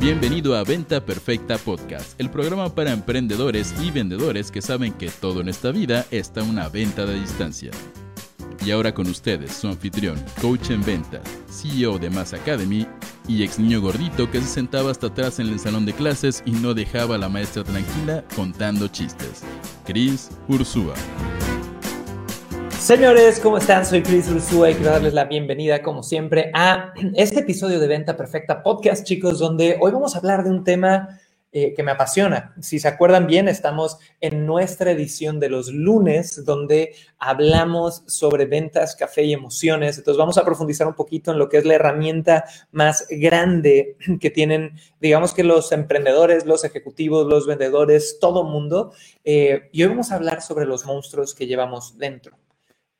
Bienvenido a Venta Perfecta Podcast, el programa para emprendedores y vendedores que saben que todo en esta vida está una venta de distancia. Y ahora con ustedes, su anfitrión, coach en venta, CEO de Mass Academy y ex niño gordito que se sentaba hasta atrás en el salón de clases y no dejaba a la maestra tranquila contando chistes, Chris Ursúa. Señores, ¿cómo están? Soy Chris Ursúa y quiero darles la bienvenida, como siempre, a este episodio de Venta Perfecta Podcast, chicos, donde hoy vamos a hablar de un tema eh, que me apasiona. Si se acuerdan bien, estamos en nuestra edición de los lunes, donde hablamos sobre ventas, café y emociones. Entonces vamos a profundizar un poquito en lo que es la herramienta más grande que tienen, digamos que los emprendedores, los ejecutivos, los vendedores, todo mundo. Eh, y hoy vamos a hablar sobre los monstruos que llevamos dentro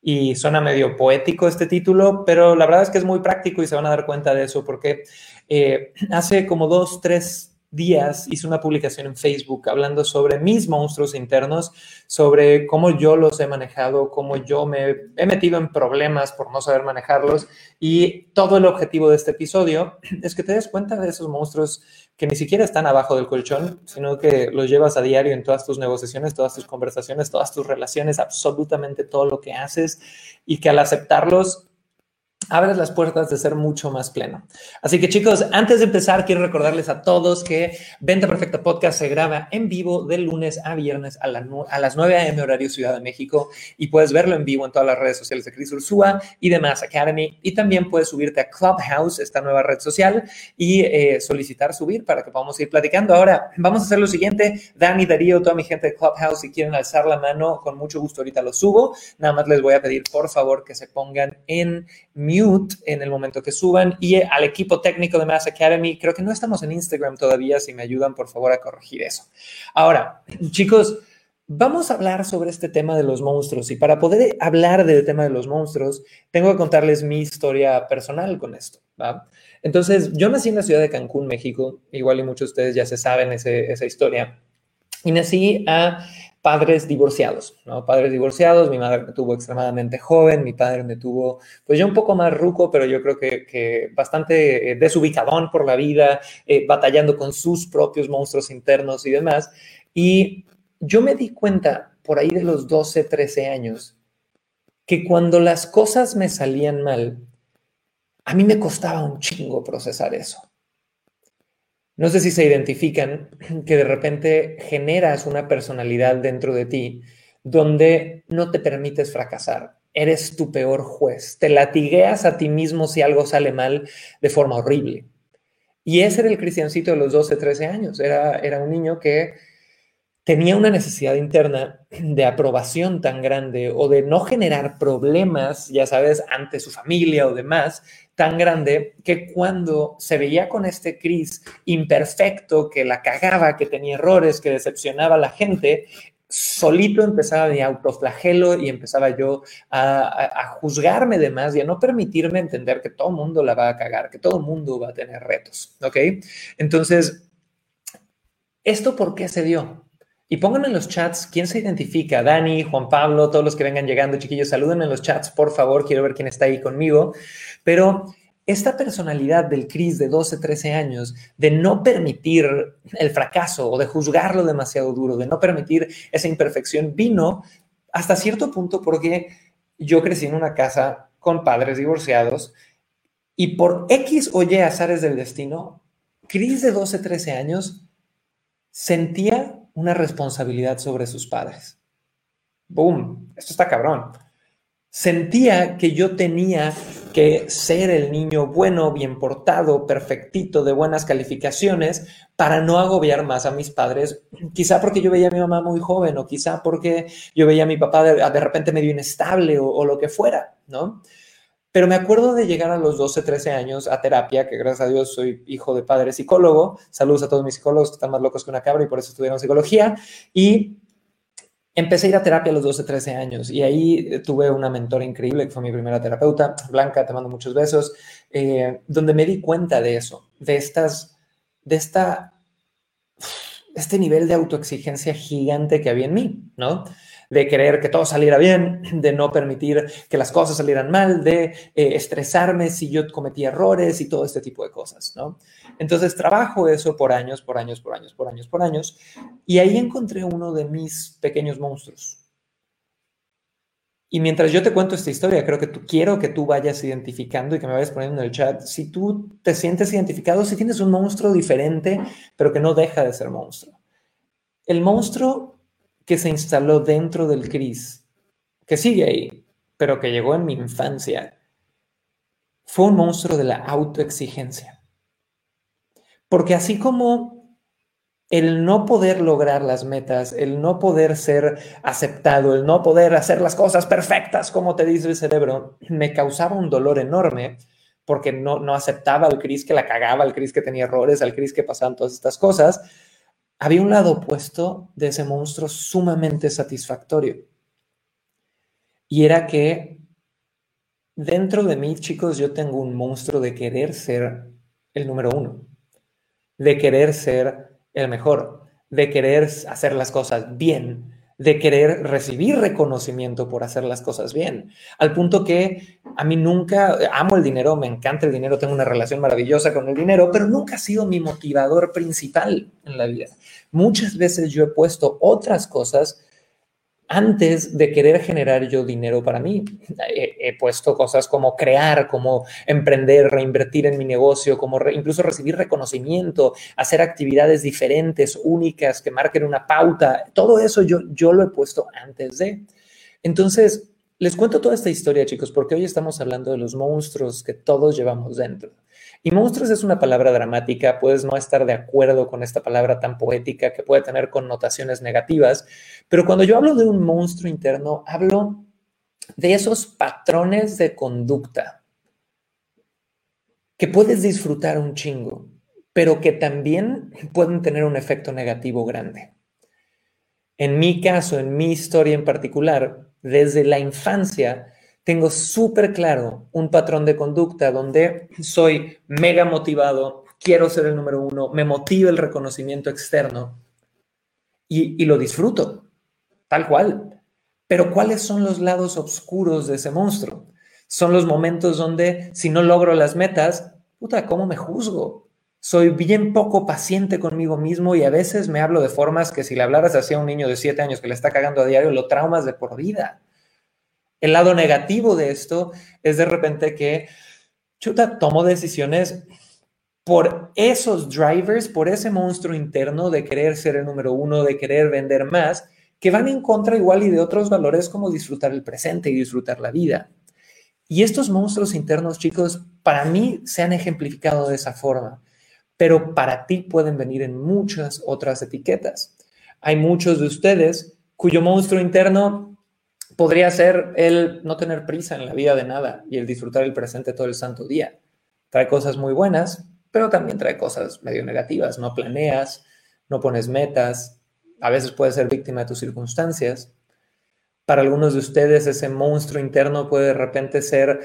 y suena medio poético este título, pero la verdad es que es muy práctico y se van a dar cuenta de eso porque eh, hace como dos, tres días hice una publicación en Facebook hablando sobre mis monstruos internos, sobre cómo yo los he manejado, cómo yo me he metido en problemas por no saber manejarlos. Y todo el objetivo de este episodio es que te des cuenta de esos monstruos que ni siquiera están abajo del colchón, sino que los llevas a diario en todas tus negociaciones, todas tus conversaciones, todas tus relaciones, absolutamente todo lo que haces y que al aceptarlos abres las puertas de ser mucho más pleno. Así que chicos, antes de empezar, quiero recordarles a todos que Venta Perfecta Podcast se graba en vivo de lunes a viernes a, las 9 a.m. horario Ciudad de México y puedes verlo en vivo en todas las redes sociales de Chris Ursúa y de Mass Academy. Y también puedes subirte a Clubhouse, esta nueva red social, y eh, solicitar subir para que podamos ir platicando. Ahora, vamos a hacer lo siguiente. Dani, Darío, toda mi gente de Clubhouse, si quieren alzar la mano, con mucho gusto ahorita lo subo. Nada más les voy a pedir, por favor, que se pongan en mute en el momento que suban y al equipo técnico de Mass Academy, creo que no estamos en Instagram todavía, si me ayudan por favor a corregir eso. Ahora, chicos, vamos a hablar sobre este tema de los monstruos y para poder hablar del tema de los monstruos, tengo que contarles mi historia personal con esto. Entonces, yo nací en la ciudad de Cancún, México, igual y muchos de ustedes ya se saben esa historia, y nací a padres divorciados, ¿no? Padres divorciados, mi madre me tuvo extremadamente joven, mi padre me tuvo, pues ya un poco más ruco, pero yo creo que, bastante eh, desubicadón por la vida, eh, batallando con sus propios monstruos internos y demás. Y yo me di cuenta por ahí de los 12, 13 años, que cuando las cosas me salían mal, a mí me costaba un chingo procesar eso. No sé si se identifican que de repente generas una personalidad dentro de ti donde no te permites fracasar. Eres tu peor juez. Te latigueas a ti mismo si algo sale mal de forma horrible. Y ese era el cristiancito de los 12, 13 años. Era, era un niño que tenía una necesidad interna de aprobación tan grande o de no generar problemas, ya sabes, ante su familia o demás, tan grande que cuando se veía con este Chris imperfecto, que la cagaba, que tenía errores, que decepcionaba a la gente, solito empezaba mi autoflagelo y empezaba yo a, juzgarme de más y a no permitirme entender que todo mundo la va a cagar, que todo mundo va a tener retos, ¿ok? Entonces, ¿esto por qué se dio? Y pónganme en los chats quién se identifica. Dani, Juan Pablo, todos los que vengan llegando, chiquillos, salúdenme en los chats, por favor. Quiero ver quién está ahí conmigo. Pero esta personalidad del Cris de 12, 13 años, de no permitir el fracaso o de juzgarlo demasiado duro, de no permitir esa imperfección, vino hasta cierto punto porque yo crecí en una casa con padres divorciados y por X o Y azares del destino, Cris de 12, 13 años sentía una responsabilidad sobre sus padres. ¡Boom! Esto está cabrón. Sentía que yo tenía que ser el niño bueno, bien portado, perfectito, de buenas calificaciones, para no agobiar más a mis padres, quizá porque yo veía a mi mamá muy joven o quizá porque yo veía a mi papá de, repente medio inestable o, lo que fuera, ¿no? Pero me acuerdo de llegar a los 12, 13 años a terapia, que gracias a Dios soy hijo de padre psicólogo. Saludos a todos mis psicólogos que están más locos que una cabra y por eso estudiaron psicología. Y empecé a ir a terapia a los 12, 13 años y ahí tuve una mentora increíble que fue mi primera terapeuta, Blanca, te mando muchos besos, eh, donde me di cuenta de eso, de estas, de esta, este nivel de autoexigencia gigante que había en mí, ¿no? De querer que todo saliera bien, de no permitir que las cosas salieran mal, de eh, estresarme si yo cometí errores y todo este tipo de cosas, ¿no? Entonces trabajo eso por años, por años, por años, por años, por años, y ahí encontré uno de mis pequeños monstruos. Y mientras yo te cuento esta historia, creo que tú, quiero que tú vayas identificando y que me vayas poniendo en el chat si tú te sientes identificado, si tienes un monstruo diferente, pero que no deja de ser monstruo. El monstruo que se instaló dentro del Cris, que sigue ahí, pero que llegó en mi infancia, fue un monstruo de la autoexigencia. Porque así como el no poder lograr las metas, el no poder ser aceptado, el no poder hacer las cosas perfectas como te dice el cerebro, me causaba un dolor enorme porque no, no aceptaba al Cris que la cagaba, al Cris que tenía errores, al Cris que pasaban todas estas cosas. Había un lado opuesto de ese monstruo sumamente satisfactorio. Y era que dentro de mí, chicos, yo tengo un monstruo de querer ser el número uno, de querer ser el mejor, de querer hacer las cosas bien, de querer recibir reconocimiento por hacer las cosas bien, al punto que a mí nunca, amo el dinero, me encanta el dinero, tengo una relación maravillosa con el dinero, pero nunca ha sido mi motivador principal en la vida. Muchas veces yo he puesto otras cosas antes de querer generar yo dinero para mí. He, puesto cosas como crear, como emprender, reinvertir en mi negocio, como incluso recibir reconocimiento, hacer actividades diferentes, únicas, que marquen una pauta. Todo eso yo, yo lo he puesto antes de. Entonces, les cuento toda esta historia, chicos, porque hoy estamos hablando de los monstruos que todos llevamos dentro. Y monstruos es una palabra dramática, puedes no estar de acuerdo con esta palabra tan poética que puede tener connotaciones negativas, pero cuando yo hablo de un monstruo interno, hablo de esos patrones de conducta que puedes disfrutar un chingo, pero que también pueden tener un efecto negativo grande. En mi caso, en mi historia en particular, desde la infancia, tengo súper claro un patrón de conducta donde soy mega motivado, quiero ser el número uno, me motiva el reconocimiento externo y, lo disfruto, tal cual. Pero ¿cuáles son los lados oscuros de ese monstruo? Son los momentos donde si no logro las metas, puta, ¿cómo me juzgo? Soy bien poco paciente conmigo mismo y a veces me hablo de formas que si le hablaras así a un niño de siete años que le está cagando a diario, lo traumas de por vida. El lado negativo de esto es de repente que, chuta, tomo decisiones por esos drivers, por ese monstruo interno de querer ser el número uno, de querer vender más, que van en contra igual y de otros valores como disfrutar el presente y disfrutar la vida. Y estos monstruos internos, chicos, para mí se han ejemplificado de esa forma, pero para ti pueden venir en muchas otras etiquetas. Hay muchos de ustedes cuyo monstruo interno podría ser el no tener prisa en la vida de nada y el disfrutar el presente todo el santo día. Trae cosas muy buenas, pero también trae cosas medio negativas. No planeas, no pones metas, a veces puedes ser víctima de tus circunstancias. Para algunos de ustedes ese monstruo interno puede de repente ser,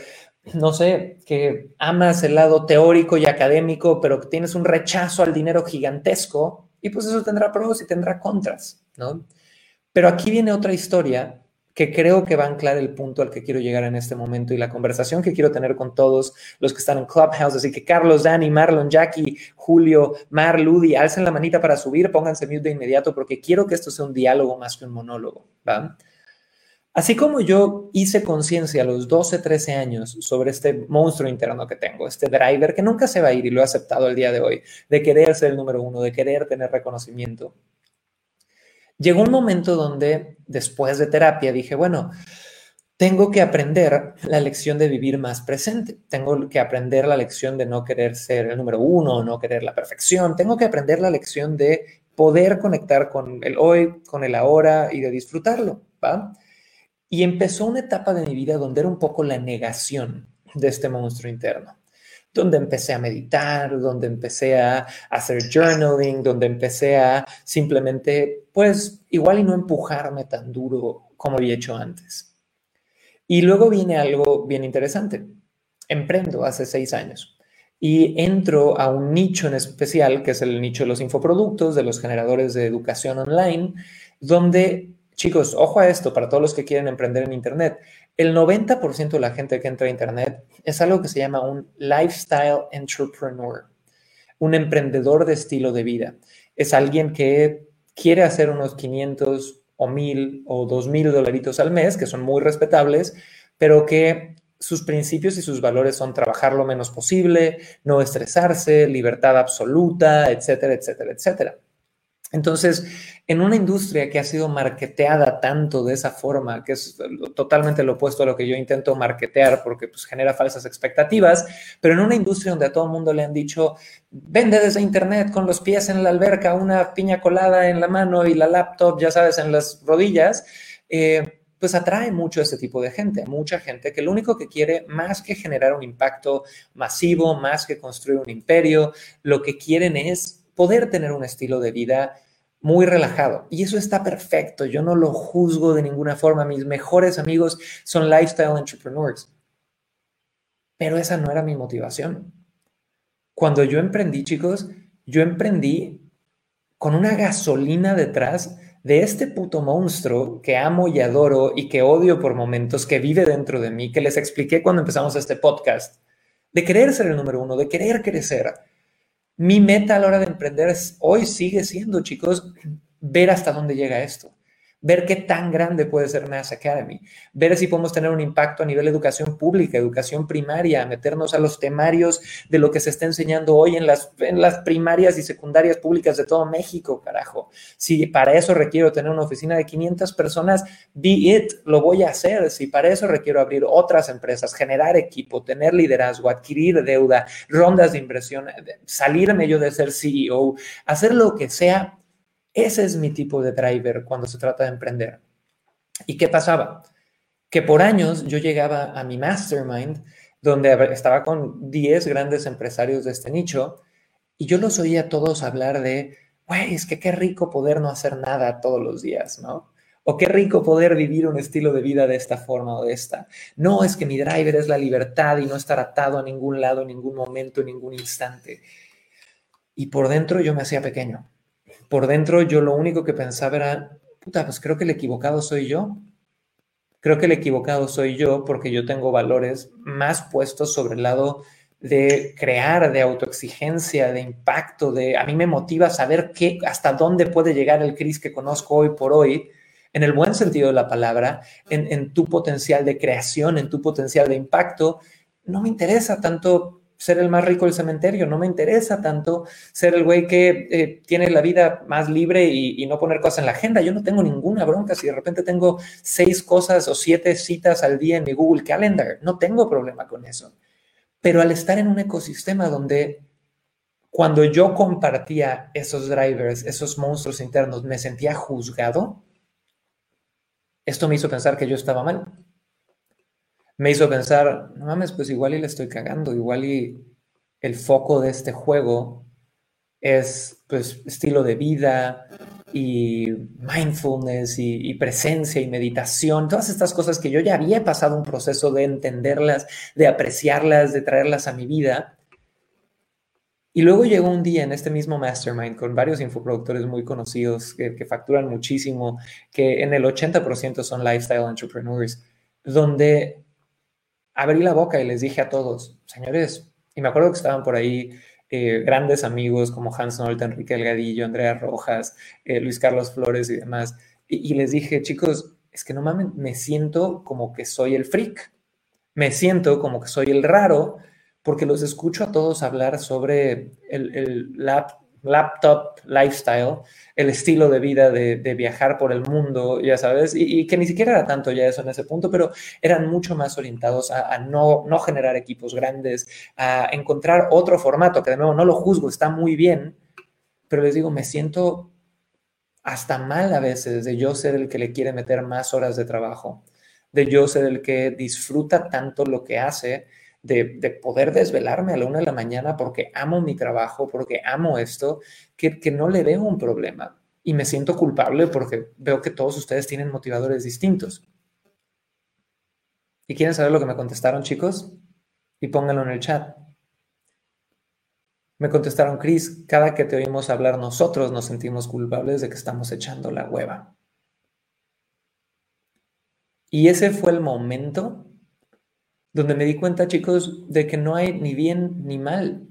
no sé, que amas el lado teórico y académico, pero que tienes un rechazo al dinero gigantesco y pues eso tendrá pros y tendrá contras, ¿no? Pero aquí viene otra historia que creo que va a anclar el punto al que quiero llegar en este momento y la conversación que quiero tener con todos los que están en Clubhouse. Así que Carlos, Dani, Marlon, Jackie, Julio, Mar, Ludi, alcen la manita para subir, pónganse mute de inmediato porque quiero que esto sea un diálogo más que un monólogo. ¿va? Así como yo hice conciencia a los 12, 13 años sobre este monstruo interno que tengo, este driver que nunca se va a ir y lo he aceptado el día de hoy, de querer ser el número uno, de querer tener reconocimiento, Llegó un momento donde, después de terapia, dije, bueno, tengo que aprender la lección de vivir más presente. Tengo que aprender la lección de no querer ser el número uno, no querer la perfección. Tengo que aprender la lección de poder conectar con el hoy, con el ahora y de disfrutarlo. ¿va? Y empezó una etapa de mi vida donde era un poco la negación de este monstruo interno donde empecé a meditar, donde empecé a hacer journaling, donde empecé a simplemente, pues, igual y no empujarme tan duro como había hecho antes. Y luego viene algo bien interesante. Emprendo hace seis años y entro a un nicho en especial, que es el nicho de los infoproductos, de los generadores de educación online, donde chicos, ojo a esto para todos los que quieren emprender en Internet. El 90% de la gente que entra a Internet es algo que se llama un lifestyle entrepreneur, un emprendedor de estilo de vida. Es alguien que quiere hacer unos 500 o 1000 o 2000 dolaritos al mes, que son muy respetables, pero que sus principios y sus valores son trabajar lo menos posible, no estresarse, libertad absoluta, etcétera, etcétera, etcétera. Entonces, en una industria que ha sido marketeada tanto de esa forma, que es totalmente lo opuesto a lo que yo intento marketear porque pues, genera falsas expectativas, pero en una industria donde a todo el mundo le han dicho, vende desde internet con los pies en la alberca, una piña colada en la mano y la laptop, ya sabes, en las rodillas, eh, pues atrae mucho a ese tipo de gente, mucha gente que lo único que quiere, más que generar un impacto masivo, más que construir un imperio, lo que quieren es poder tener un estilo de vida muy relajado. Y eso está perfecto, yo no lo juzgo de ninguna forma, mis mejores amigos son lifestyle entrepreneurs. Pero esa no era mi motivación. Cuando yo emprendí, chicos, yo emprendí con una gasolina detrás de este puto monstruo que amo y adoro y que odio por momentos, que vive dentro de mí, que les expliqué cuando empezamos este podcast, de querer ser el número uno, de querer crecer. Mi meta a la hora de emprender hoy sigue siendo, chicos, ver hasta dónde llega esto ver qué tan grande puede ser Mass Academy, ver si podemos tener un impacto a nivel de educación pública, educación primaria, meternos a los temarios de lo que se está enseñando hoy en las, en las primarias y secundarias públicas de todo México, carajo. Si para eso requiero tener una oficina de 500 personas, be it, lo voy a hacer. Si para eso requiero abrir otras empresas, generar equipo, tener liderazgo, adquirir deuda, rondas de inversión, salirme yo de ser CEO, hacer lo que sea ese es mi tipo de driver cuando se trata de emprender. ¿Y qué pasaba? Que por años yo llegaba a mi mastermind, donde estaba con 10 grandes empresarios de este nicho, y yo los oía todos hablar de, güey, es que qué rico poder no hacer nada todos los días, ¿no? O qué rico poder vivir un estilo de vida de esta forma o de esta. No, es que mi driver es la libertad y no estar atado a ningún lado, en ningún momento, en ningún instante. Y por dentro yo me hacía pequeño por dentro yo lo único que pensaba era, puta, pues creo que el equivocado soy yo. Creo que el equivocado soy yo porque yo tengo valores más puestos sobre el lado de crear, de autoexigencia, de impacto, de a mí me motiva saber qué, hasta dónde puede llegar el Cris que conozco hoy por hoy, en el buen sentido de la palabra, en, en tu potencial de creación, en tu potencial de impacto. No me interesa tanto ser el más rico del cementerio, no me interesa tanto ser el güey que eh, tiene la vida más libre y, no poner cosas en la agenda. Yo no tengo ninguna bronca si de repente tengo seis cosas o siete citas al día en mi Google Calendar, no tengo problema con eso. Pero al estar en un ecosistema donde cuando yo compartía esos drivers, esos monstruos internos, me sentía juzgado, esto me hizo pensar que yo estaba mal me hizo pensar, no mames, pues igual y le estoy cagando, igual y el foco de este juego es pues estilo de vida y mindfulness y, presencia y meditación, todas estas cosas que yo ya había pasado un proceso de entenderlas, de apreciarlas, de traerlas a mi vida. Y luego llegó un día en este mismo mastermind con varios infoproductores muy conocidos que, que facturan muchísimo, que en el 80% son lifestyle entrepreneurs, donde abrí la boca y les dije a todos, señores, y me acuerdo que estaban por ahí eh, grandes amigos como Hans Nolte, Enrique Elgadillo, Andrea Rojas, eh, Luis Carlos Flores y demás, y, les dije, chicos, es que no mames, me siento como que soy el freak, me siento como que soy el raro, porque los escucho a todos hablar sobre el, el laptop lifestyle, el estilo de vida de, viajar por el mundo, ya sabes, y, que ni siquiera era tanto ya eso en ese punto, pero eran mucho más orientados a, no, no generar equipos grandes, a encontrar otro formato, que de nuevo no lo juzgo, está muy bien, pero les digo, me siento hasta mal a veces de yo ser el que le quiere meter más horas de trabajo, de yo ser el que disfruta tanto lo que hace de, poder desvelarme a la una de la mañana porque amo mi trabajo, porque amo esto, que, que no le veo un problema. Y me siento culpable porque veo que todos ustedes tienen motivadores distintos. ¿Y quieren saber lo que me contestaron, chicos? Y pónganlo en el chat. Me contestaron, Chris, cada que te oímos hablar nosotros nos sentimos culpables de que estamos echando la hueva. Y ese fue el momento donde me di cuenta, chicos, de que no hay ni bien ni mal.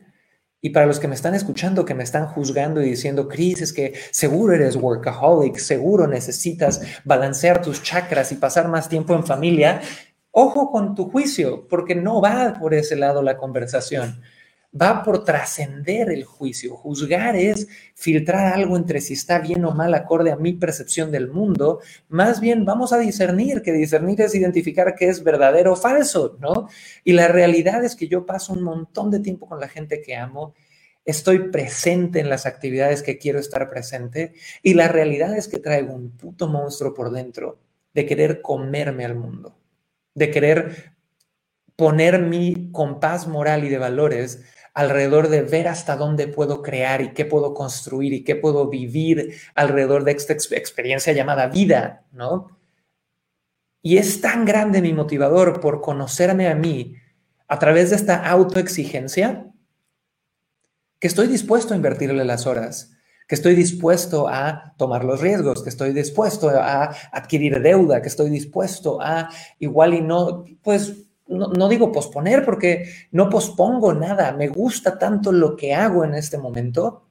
Y para los que me están escuchando, que me están juzgando y diciendo, Cris, es que seguro eres workaholic, seguro necesitas balancear tus chakras y pasar más tiempo en familia, ojo con tu juicio, porque no va por ese lado la conversación va por trascender el juicio. Juzgar es filtrar algo entre si está bien o mal acorde a mi percepción del mundo. Más bien vamos a discernir, que discernir es identificar qué es verdadero o falso, ¿no? Y la realidad es que yo paso un montón de tiempo con la gente que amo. Estoy presente en las actividades que quiero estar presente y la realidad es que traigo un puto monstruo por dentro de querer comerme al mundo, de querer poner mi compás moral y de valores alrededor de ver hasta dónde puedo crear y qué puedo construir y qué puedo vivir alrededor de esta experiencia llamada vida, ¿no? Y es tan grande mi motivador por conocerme a mí a través de esta autoexigencia que estoy dispuesto a invertirle las horas, que estoy dispuesto a tomar los riesgos, que estoy dispuesto a adquirir deuda, que estoy dispuesto a igual y no, pues no, digo posponer porque no pospongo nada, me gusta tanto lo que hago en este momento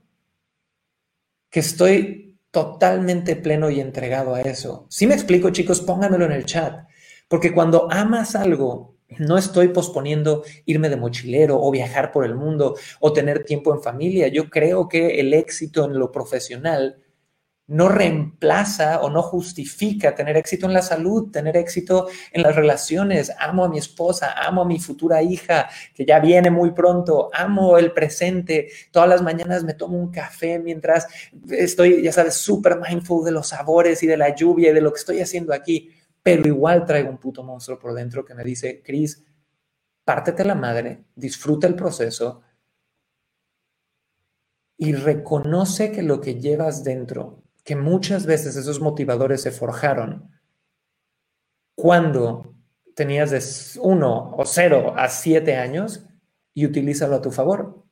que estoy totalmente pleno y entregado a eso. Si me explico, chicos, pónganmelo en el chat, porque cuando amas algo, no estoy posponiendo irme de mochilero o viajar por el mundo o tener tiempo en familia. Yo creo que el éxito en lo profesional no reemplaza o no justifica tener éxito en la salud, tener éxito en las relaciones. Amo a mi esposa, amo a mi futura hija que ya viene muy pronto, amo el presente. Todas las mañanas me tomo un café mientras estoy, ya sabes, súper mindful de los sabores y de la lluvia y de lo que estoy haciendo aquí. Pero igual traigo un puto monstruo por dentro que me dice, Cris, pártete la madre, disfruta el proceso y reconoce que lo que llevas dentro que muchas veces esos motivadores se forjaron cuando tenías de 1 o 0 a 7 años y utilízalo a tu favor.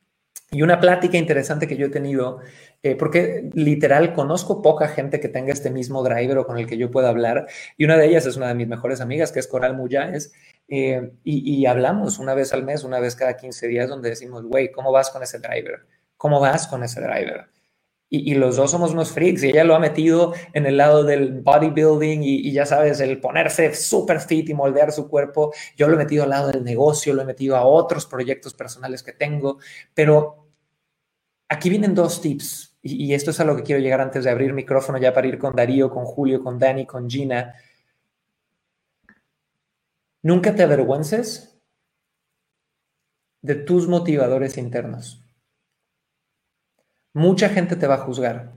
Y una plática interesante que yo he tenido, eh, porque literal conozco poca gente que tenga este mismo driver o con el que yo pueda hablar, y una de ellas es una de mis mejores amigas, que es Coral Muyáez, eh, y, y, hablamos una vez al mes, una vez cada 15 días, donde decimos, güey, ¿cómo vas con ese driver? ¿Cómo vas con ese driver? Y, los dos somos unos freaks y ella lo ha metido en el lado del bodybuilding y, ya sabes, el ponerse súper fit y moldear su cuerpo. Yo lo he metido al lado del negocio, lo he metido a otros proyectos personales que tengo, pero aquí vienen dos tips y, y esto es a lo que quiero llegar antes de abrir micrófono ya para ir con Darío, con Julio, con Dani, con Gina. Nunca te avergüences de tus motivadores internos. Mucha gente te va a juzgar.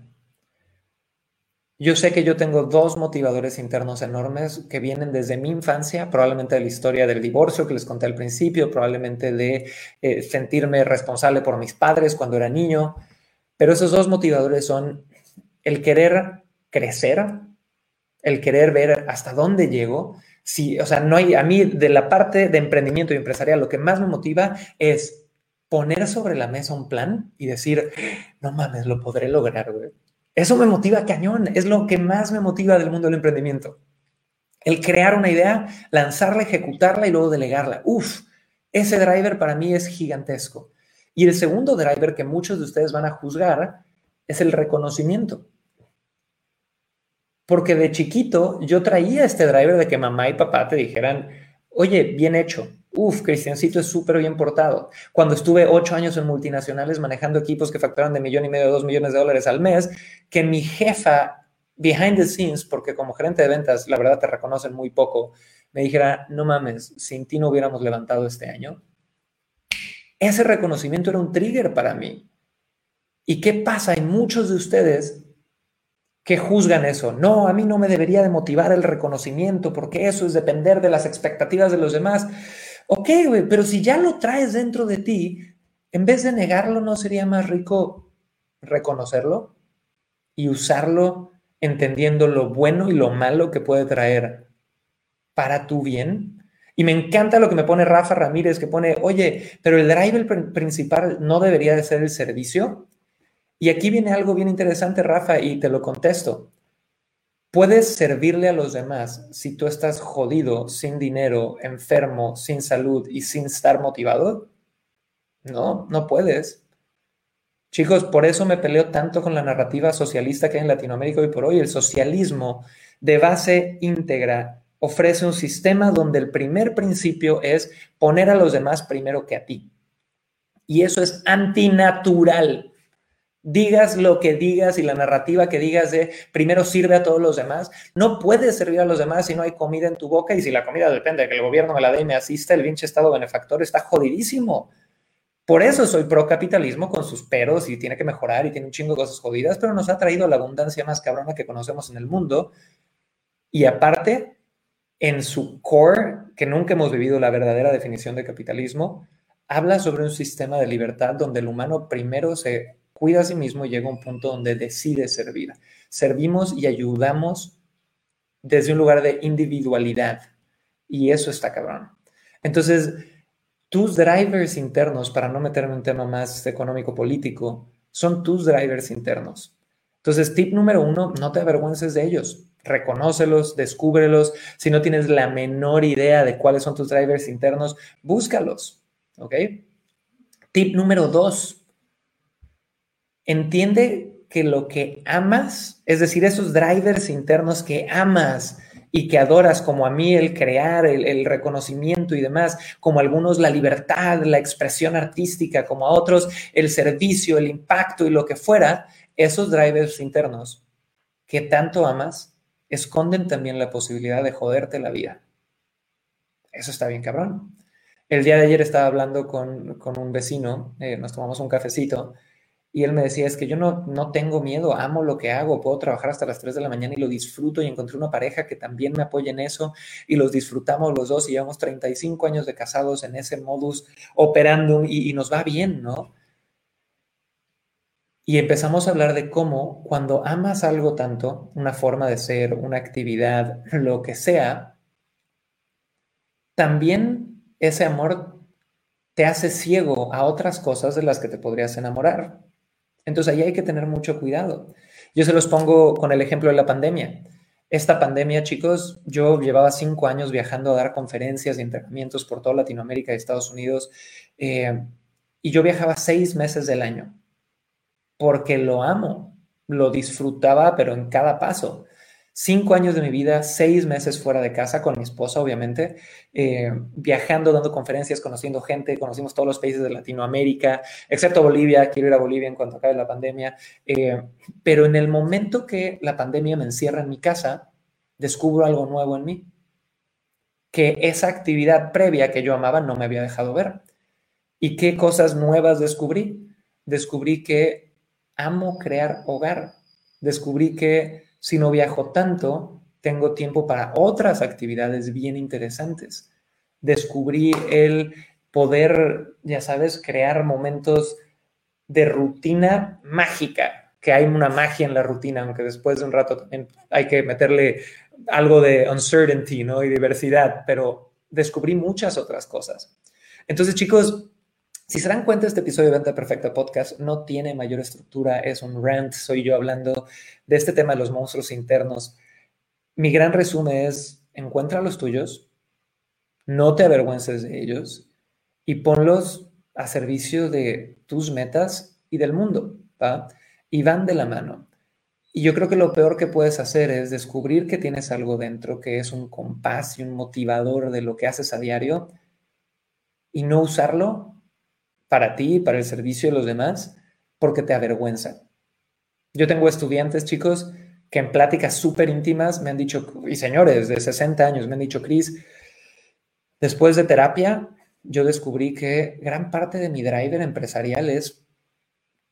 Yo sé que yo tengo dos motivadores internos enormes que vienen desde mi infancia, probablemente de la historia del divorcio que les conté al principio, probablemente de eh, sentirme responsable por mis padres cuando era niño, pero esos dos motivadores son el querer crecer, el querer ver hasta dónde llego. Si, o sea, no hay, a mí de la parte de emprendimiento y empresarial, lo que más me motiva es poner sobre la mesa un plan y decir, no mames, lo podré lograr, güey. Eso me motiva cañón, es lo que más me motiva del mundo del emprendimiento. El crear una idea, lanzarla, ejecutarla y luego delegarla. Uf, ese driver para mí es gigantesco. Y el segundo driver que muchos de ustedes van a juzgar es el reconocimiento. Porque de chiquito yo traía este driver de que mamá y papá te dijeran, oye, bien hecho, Uf, Cristiancito es súper bien portado. Cuando estuve ocho años en multinacionales manejando equipos que facturaban de millón y medio a dos millones de dólares al mes, que mi jefa, behind the scenes, porque como gerente de ventas, la verdad te reconocen muy poco, me dijera, no mames, sin ti no hubiéramos levantado este año. Ese reconocimiento era un trigger para mí. ¿Y qué pasa? Hay muchos de ustedes que juzgan eso. No, a mí no me debería de motivar el reconocimiento porque eso es depender de las expectativas de los demás. Ok, güey, pero si ya lo traes dentro de ti, en vez de negarlo, ¿no sería más rico reconocerlo y usarlo entendiendo lo bueno y lo malo que puede traer para tu bien? Y me encanta lo que me pone Rafa Ramírez, que pone, oye, pero el driver principal no debería de ser el servicio. Y aquí viene algo bien interesante, Rafa, y te lo contesto. Puedes servirle a los demás si tú estás jodido, sin dinero, enfermo, sin salud y sin estar motivado? No, no puedes. Chicos, por eso me peleo tanto con la narrativa socialista que hay en Latinoamérica hoy por hoy. El socialismo de base íntegra ofrece un sistema donde el primer principio es poner a los demás primero que a ti. Y eso es antinatural. Digas lo que digas y la narrativa que digas de primero sirve a todos los demás, no puedes servir a los demás si no hay comida en tu boca y si la comida depende de que el gobierno me la dé y me asista, el pinche estado benefactor está jodidísimo. Por eso soy pro capitalismo con sus peros y tiene que mejorar y tiene un chingo de cosas jodidas, pero nos ha traído la abundancia más cabrona que conocemos en el mundo. Y aparte, en su core, que nunca hemos vivido la verdadera definición de capitalismo, habla sobre un sistema de libertad donde el humano primero se cuida a sí mismo y llega a un punto donde decide servir. Servimos y ayudamos desde un lugar de individualidad. Y eso está cabrón. Entonces, tus drivers internos, para no meterme en un tema más económico-político, son tus drivers internos. Entonces, tip número uno, no te avergüences de ellos. Reconócelos, descúbrelos. Si no tienes la menor idea de cuáles son tus drivers internos, búscalos. ¿Ok? Tip número dos, entiende que lo que amas, es decir, esos drivers internos que amas, y que adoras, como a mí el crear, el, reconocimiento y demás, como a algunos la libertad, la expresión artística, como a otros el servicio, el impacto y lo que fuera, esos drivers internos que tanto amas esconden también la posibilidad de joderte la vida. Eso está bien cabrón. El día de ayer estaba hablando con, un vecino, eh, nos tomamos un cafecito y él me decía, es que yo no, no tengo miedo, amo lo que hago, puedo trabajar hasta las 3 de la mañana y lo disfruto y encontré una pareja que también me apoya en eso y los disfrutamos los dos y llevamos 35 años de casados en ese modus operando y, y nos va bien, ¿no? Y empezamos a hablar de cómo cuando amas algo tanto, una forma de ser, una actividad, lo que sea, también ese amor te hace ciego a otras cosas de las que te podrías enamorar. Entonces ahí hay que tener mucho cuidado. Yo se los pongo con el ejemplo de la pandemia. Esta pandemia, chicos, yo llevaba cinco años viajando a dar conferencias y entrenamientos por toda Latinoamérica y Estados Unidos, eh, y yo viajaba seis meses del año, porque lo amo, lo disfrutaba, pero en cada paso cinco años de mi vida, seis meses fuera de casa con mi esposa, obviamente, eh, viajando, dando conferencias, conociendo gente, conocimos todos los países de Latinoamérica, excepto Bolivia, quiero ir a Bolivia en cuanto acabe la pandemia, eh, pero en el momento que la pandemia me encierra en mi casa, descubro algo nuevo en mí, que esa actividad previa que yo amaba no me había dejado ver. ¿Y qué cosas nuevas descubrí? Descubrí que amo crear hogar, descubrí que si no viajo tanto, tengo tiempo para otras actividades bien interesantes. Descubrí el poder, ya sabes, crear momentos de rutina mágica, que hay una magia en la rutina, aunque después de un rato hay que meterle algo de uncertainty, ¿no? Y diversidad, pero descubrí muchas otras cosas. Entonces, chicos, si se dan cuenta, este episodio de Venta Perfecta Podcast no tiene mayor estructura, es un rant, soy yo hablando de este tema de los monstruos internos. Mi gran resumen es, encuentra los tuyos, no te avergüences de ellos y ponlos a servicio de tus metas y del mundo, ¿va? Y van de la mano. Y yo creo que lo peor que puedes hacer es descubrir que tienes algo dentro que es un compás y un motivador de lo que haces a diario y no usarlo para ti, para el servicio de los demás, porque te avergüenza. Yo tengo estudiantes, chicos, que en pláticas súper íntimas me han dicho, y señores de 60 años, me han dicho, Cris, después de terapia, yo descubrí que gran parte de mi driver empresarial es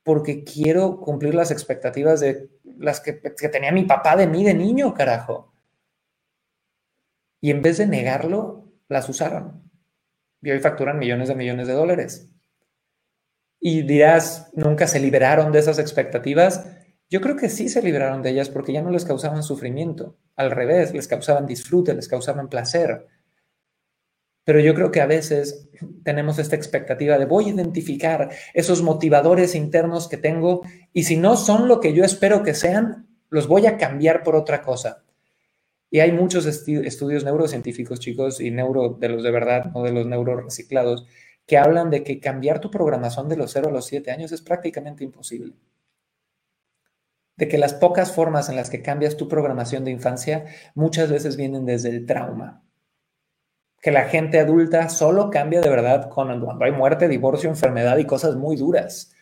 porque quiero cumplir las expectativas de las que, que tenía mi papá de mí de niño, carajo. Y en vez de negarlo, las usaron. Y hoy facturan millones de millones de dólares y dirás, nunca se liberaron de esas expectativas. Yo creo que sí se liberaron de ellas porque ya no les causaban sufrimiento. Al revés, les causaban disfrute, les causaban placer. Pero yo creo que a veces tenemos esta expectativa de voy a identificar esos motivadores internos que tengo y si no son lo que yo espero que sean, los voy a cambiar por otra cosa. Y hay muchos estudios neurocientíficos, chicos, y neuro de los de verdad, no de los neuroreciclados, que hablan de que cambiar tu programación de los 0 a los 7 años es prácticamente imposible. De que las pocas formas en las que cambias tu programación de infancia muchas veces vienen desde el trauma. Que la gente adulta solo cambia de verdad cuando hay muerte, divorcio, enfermedad y cosas muy duras.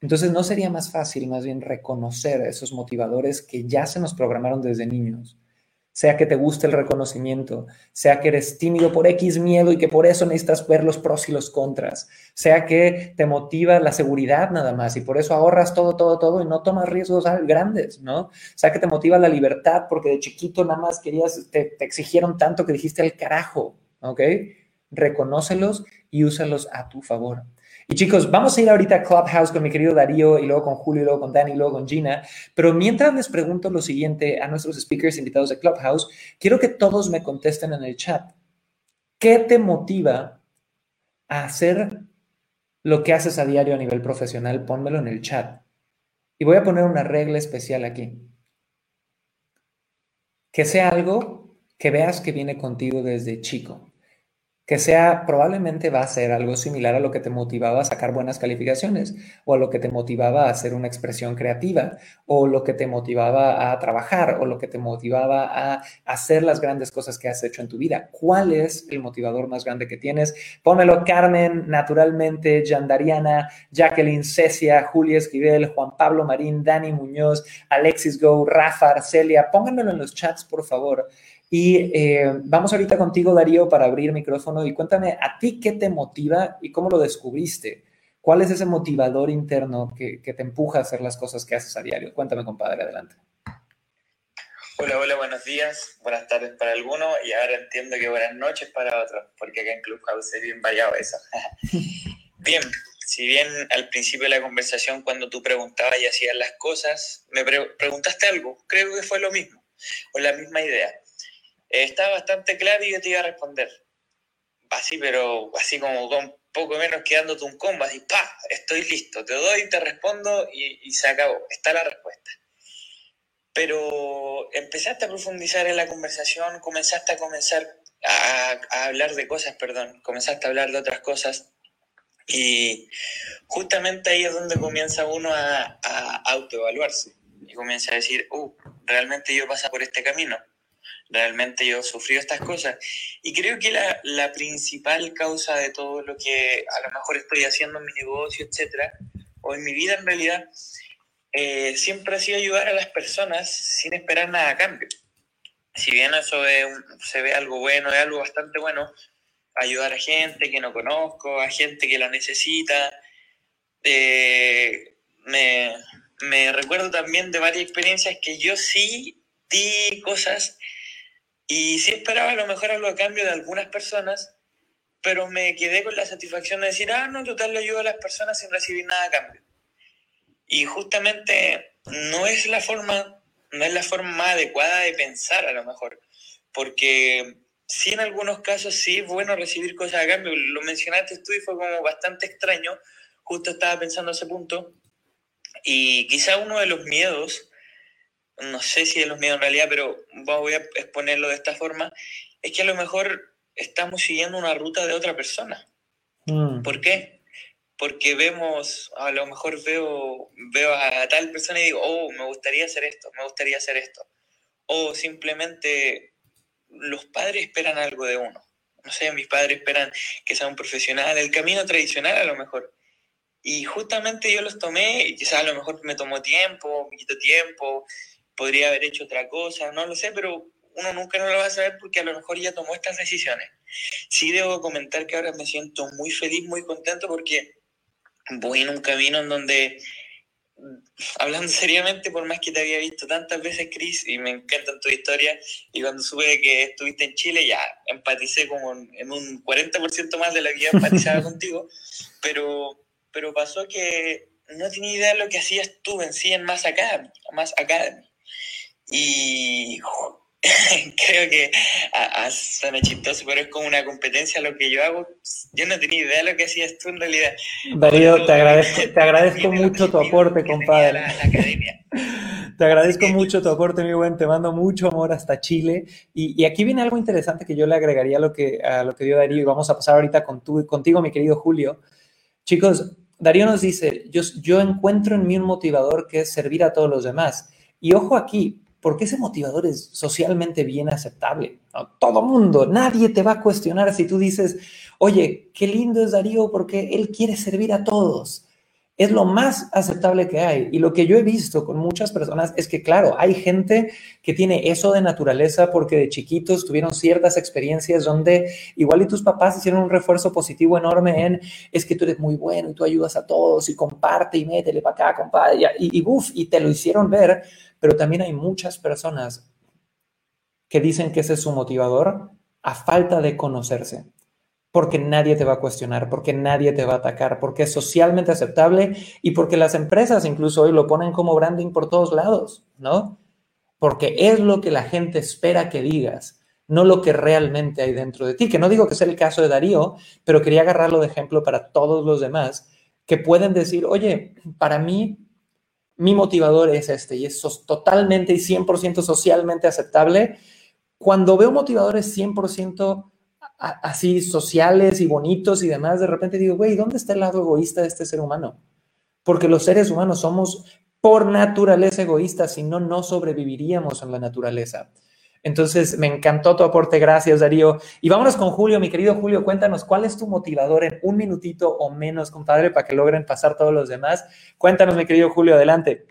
Entonces, ¿no sería más fácil más bien reconocer esos motivadores que ya se nos programaron desde niños? Sea que te guste el reconocimiento, sea que eres tímido por X miedo y que por eso necesitas ver los pros y los contras, sea que te motiva la seguridad nada más y por eso ahorras todo, todo, todo y no tomas riesgos grandes, ¿no? Sea que te motiva la libertad porque de chiquito nada más querías, te, exigieron tanto que dijiste al carajo, ¿ok? Reconócelos y úsalos a tu favor. Y chicos, vamos a ir ahorita a Clubhouse con mi querido Darío y luego con Julio, y luego con Dani, y luego con Gina. Pero mientras les pregunto lo siguiente a nuestros speakers invitados de Clubhouse, quiero que todos me contesten en el chat. ¿Qué te motiva a hacer lo que haces a diario a nivel profesional? Pónmelo en el chat. Y voy a poner una regla especial aquí. Que sea algo que veas que viene contigo desde chico que sea, probablemente va a ser algo similar a lo que te motivaba a sacar buenas calificaciones, o a lo que te motivaba a hacer una expresión creativa, o lo que te motivaba a trabajar, o lo que te motivaba a hacer las grandes cosas que has hecho en tu vida. ¿Cuál es el motivador más grande que tienes? Pónmelo Carmen, naturalmente, Yandariana, Jacqueline, Cecia, Julia Esquivel, Juan Pablo Marín, Dani Muñoz, Alexis Go, Rafa, Arcelia. Pónganmelo en los chats, por favor. Y eh, vamos ahorita contigo, Darío, para abrir micrófono y cuéntame a ti qué te motiva y cómo lo descubriste. ¿Cuál es ese motivador interno que, te empuja a hacer las cosas que haces a diario? Cuéntame, compadre, adelante. Hola, hola, buenos días, buenas tardes para algunos y ahora entiendo que buenas noches para otros, porque acá en Clubhouse es bien variado eso. bien, si bien al principio de la conversación cuando tú preguntabas y hacías las cosas, me preguntaste algo, creo que fue lo mismo, o la misma idea. Estaba bastante claro y yo te iba a responder. Así, pero así como con poco menos quedándote un combo, así, pa, estoy listo, te doy, te respondo y, se acabó. Está la respuesta. Pero empezaste a profundizar en la conversación, comenzaste a comenzar a, hablar de cosas, perdón, comenzaste a hablar de otras cosas. Y justamente ahí es donde comienza uno a, a autoevaluarse y comienza a decir, uh, realmente yo paso por este camino realmente yo sufrí estas cosas. Y creo que la, la, principal causa de todo lo que a lo mejor estoy haciendo en mi negocio, etcétera, o en mi vida en realidad, eh, siempre ha sido ayudar a las personas sin esperar nada a cambio. Si bien eso se ve algo bueno, es algo bastante bueno, ayudar a gente que no conozco, a gente que la necesita. Eh, me, me recuerdo también de varias experiencias que yo sí di cosas y sí esperaba a lo mejor algo a cambio de algunas personas, pero me quedé con la satisfacción de decir, ah, no, total le ayudo a las personas sin recibir nada a cambio. Y justamente no es la forma, no es la forma más adecuada de pensar a lo mejor, porque sí en algunos casos sí es bueno recibir cosas a cambio. Lo mencionaste tú y fue como bastante extraño, justo estaba pensando ese punto. Y quizá uno de los miedos no sé si es los miedos en realidad, pero voy a exponerlo de esta forma, es que a lo mejor estamos siguiendo una ruta de otra persona. Mm. ¿Por qué? Porque vemos, a lo mejor veo, veo a tal persona y digo, oh, me gustaría hacer esto, me gustaría hacer esto. O simplemente los padres esperan algo de uno. No sé, mis padres esperan que sea un profesional, el camino tradicional a lo mejor. Y justamente yo los tomé, y quizás a lo mejor me tomó tiempo, me quitó tiempo, podría haber hecho otra cosa, no lo sé, pero uno nunca lo va a saber porque a lo mejor ya tomó estas decisiones. Sí debo comentar que ahora me siento muy feliz, muy contento porque voy en un camino en donde, hablando seriamente, por más que te había visto tantas veces, Chris, y me encantan tu historia, y cuando supe que estuviste en Chile, ya empaticé como en un 40% más de la vida empatizaba contigo, pero, pero pasó que no tenía idea de lo que hacías tú en sí en Más Academy, Más Academy. Y creo que a, suena chistoso, pero es como una competencia lo que yo hago. Yo no tenía idea de lo que hacías tú en realidad. Darío, te agradezco, te agradezco mucho tu aporte, compadre. Te agradezco mucho tu aporte, mi buen. Te mando mucho amor hasta Chile. Y, aquí viene algo interesante que yo le agregaría a lo que, a lo que dio Darío. Y vamos a pasar ahorita con tu, contigo, mi querido Julio. Chicos, Darío nos dice, yo, yo encuentro en mí un motivador que es servir a todos los demás. Y ojo aquí, porque ese motivador es socialmente bien aceptable. Todo mundo, nadie te va a cuestionar si tú dices, oye, qué lindo es Darío porque él quiere servir a todos es lo más aceptable que hay. Y lo que yo he visto con muchas personas es que, claro, hay gente que tiene eso de naturaleza porque de chiquitos tuvieron ciertas experiencias donde igual y tus papás hicieron un refuerzo positivo enorme en, es que tú eres muy bueno y tú ayudas a todos y comparte y métele para acá, compadre, y, y, y te lo hicieron ver, pero también hay muchas personas que dicen que ese es su motivador a falta de conocerse porque nadie te va a cuestionar, porque nadie te va a atacar, porque es socialmente aceptable y porque las empresas incluso hoy lo ponen como branding por todos lados, ¿no? Porque es lo que la gente espera que digas, no lo que realmente hay dentro de ti. Que no digo que sea el caso de Darío, pero quería agarrarlo de ejemplo para todos los demás que pueden decir, oye, para mí mi motivador es este y es totalmente y 100% socialmente aceptable. Cuando veo motivadores 100% así sociales y bonitos y demás, de repente digo, güey, ¿dónde está el lado egoísta de este ser humano? Porque los seres humanos somos por naturaleza egoístas, si no, no sobreviviríamos en la naturaleza. Entonces, me encantó tu aporte, gracias Darío. Y vámonos con Julio, mi querido Julio, cuéntanos, ¿cuál es tu motivador en un minutito o menos, compadre, para que logren pasar todos los demás? Cuéntanos, mi querido Julio, adelante.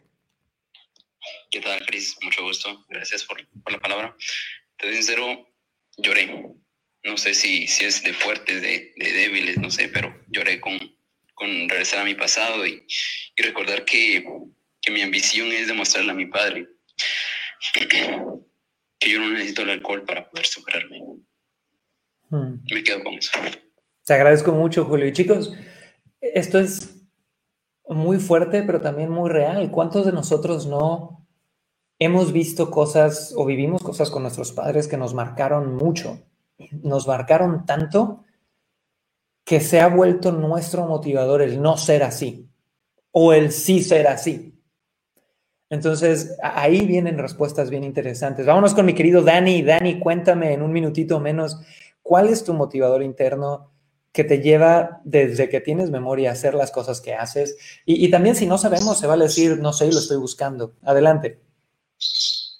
¿Qué tal, Cris? Mucho gusto, gracias por, la palabra. Te doy sincero, lloré no sé si, si es de fuertes, de, débiles, no sé, pero lloré con, con regresar a mi pasado y, y recordar que, que, mi ambición es demostrarle a mi padre que yo no necesito el alcohol para poder superarme. Hmm. Me quedo con eso. Te agradezco mucho, Julio. Y chicos, esto es muy fuerte, pero también muy real. ¿Cuántos de nosotros no hemos visto cosas o vivimos cosas con nuestros padres que nos marcaron mucho? Nos marcaron tanto que se ha vuelto nuestro motivador el no ser así o el sí ser así. Entonces, ahí vienen respuestas bien interesantes. Vámonos con mi querido Dani. Dani, cuéntame en un minutito menos, ¿cuál es tu motivador interno que te lleva desde que tienes memoria a hacer las cosas que haces? Y, también si no sabemos, se va a decir, no sé, lo estoy buscando. Adelante.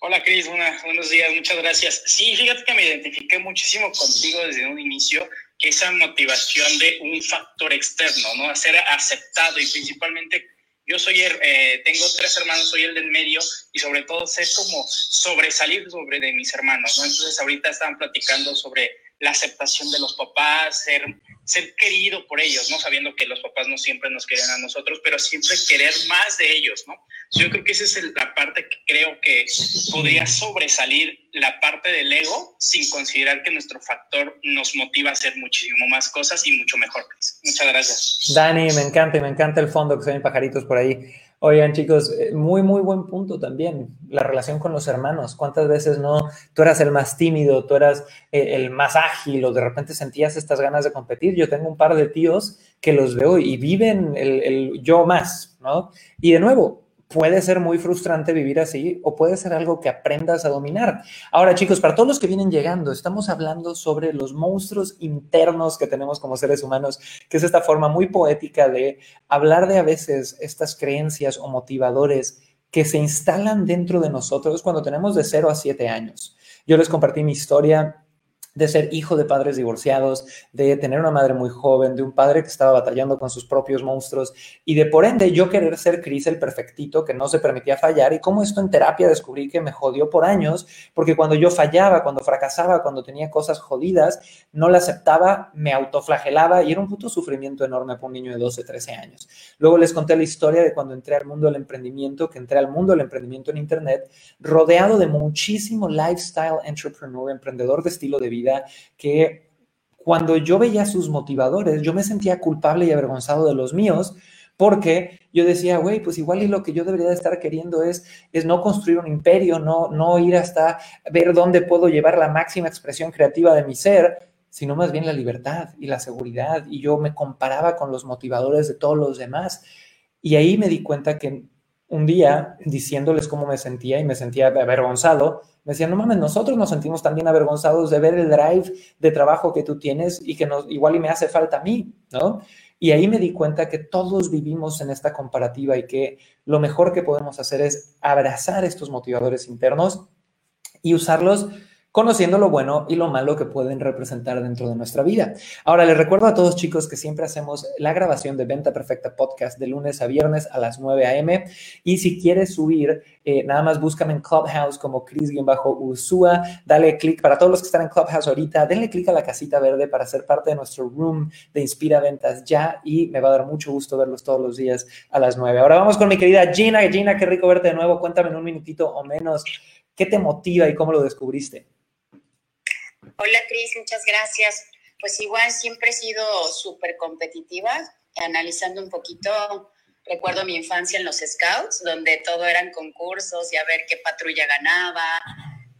Hola Cris, buenos días, muchas gracias. Sí, fíjate que me identifiqué muchísimo contigo desde un inicio, que esa motivación de un factor externo, ¿no? A ser aceptado y principalmente yo soy, eh, tengo tres hermanos, soy el del medio y sobre todo sé cómo sobresalir sobre de mis hermanos, ¿no? Entonces ahorita estaban platicando sobre la aceptación de los papás, ser, ser querido por ellos, ¿no? Sabiendo que los papás no siempre nos quieren a nosotros, pero siempre querer más de ellos, ¿no? Yo creo que esa es la parte que creo que podría sobresalir la parte del ego sin considerar que nuestro factor nos motiva a hacer muchísimo más cosas y mucho mejor. Muchas gracias. Dani, me encanta, me encanta el fondo que se ven pajaritos por ahí. Oigan, chicos, eh, muy, muy buen punto también. La relación con los hermanos. ¿Cuántas veces no? Tú eras el más tímido, tú eras eh, el más ágil, o de repente sentías estas ganas de competir. Yo tengo un par de tíos que los veo y viven el, el yo más, ¿no? Y de nuevo, puede ser muy frustrante vivir así o puede ser algo que aprendas a dominar. Ahora, chicos, para todos los que vienen llegando, estamos hablando sobre los monstruos internos que tenemos como seres humanos, que es esta forma muy poética de hablar de a veces estas creencias o motivadores que se instalan dentro de nosotros cuando tenemos de 0 a 7 años. Yo les compartí mi historia de ser hijo de padres divorciados, de tener una madre muy joven, de un padre que estaba batallando con sus propios monstruos y de por ende yo querer ser Cris el perfectito que no se permitía fallar y cómo esto en terapia descubrí que me jodió por años porque cuando yo fallaba, cuando fracasaba, cuando tenía cosas jodidas, no la aceptaba, me autoflagelaba y era un puto sufrimiento enorme para un niño de 12, 13 años. Luego les conté la historia de cuando entré al mundo del emprendimiento, que entré al mundo del emprendimiento en internet rodeado de muchísimo lifestyle entrepreneur, emprendedor de estilo de vida que cuando yo veía sus motivadores, yo me sentía culpable y avergonzado de los míos, porque yo decía, güey, pues igual y lo que yo debería de estar queriendo es, es no construir un imperio, no, no ir hasta ver dónde puedo llevar la máxima expresión creativa de mi ser, sino más bien la libertad y la seguridad. Y yo me comparaba con los motivadores de todos los demás. Y ahí me di cuenta que un día diciéndoles cómo me sentía y me sentía avergonzado, me decían, no mames, nosotros nos sentimos también avergonzados de ver el drive de trabajo que tú tienes y que nos, igual y me hace falta a mí, ¿no? Y ahí me di cuenta que todos vivimos en esta comparativa y que lo mejor que podemos hacer es abrazar estos motivadores internos y usarlos conociendo lo bueno y lo malo que pueden representar dentro de nuestra vida. Ahora, les recuerdo a todos chicos que siempre hacemos la grabación de Venta Perfecta Podcast de lunes a viernes a las 9 a.m. Y si quieres subir, eh, nada más búscame en Clubhouse como Chris-Usua, dale clic para todos los que están en Clubhouse ahorita, denle clic a la casita verde para ser parte de nuestro room de Inspira Ventas ya y me va a dar mucho gusto verlos todos los días a las 9. Ahora vamos con mi querida Gina. Gina, qué rico verte de nuevo. Cuéntame en un minutito o menos qué te motiva y cómo lo descubriste. Hola Cris, muchas gracias. Pues igual siempre he sido súper competitiva, analizando un poquito, recuerdo mi infancia en los Scouts, donde todo eran concursos y a ver qué patrulla ganaba.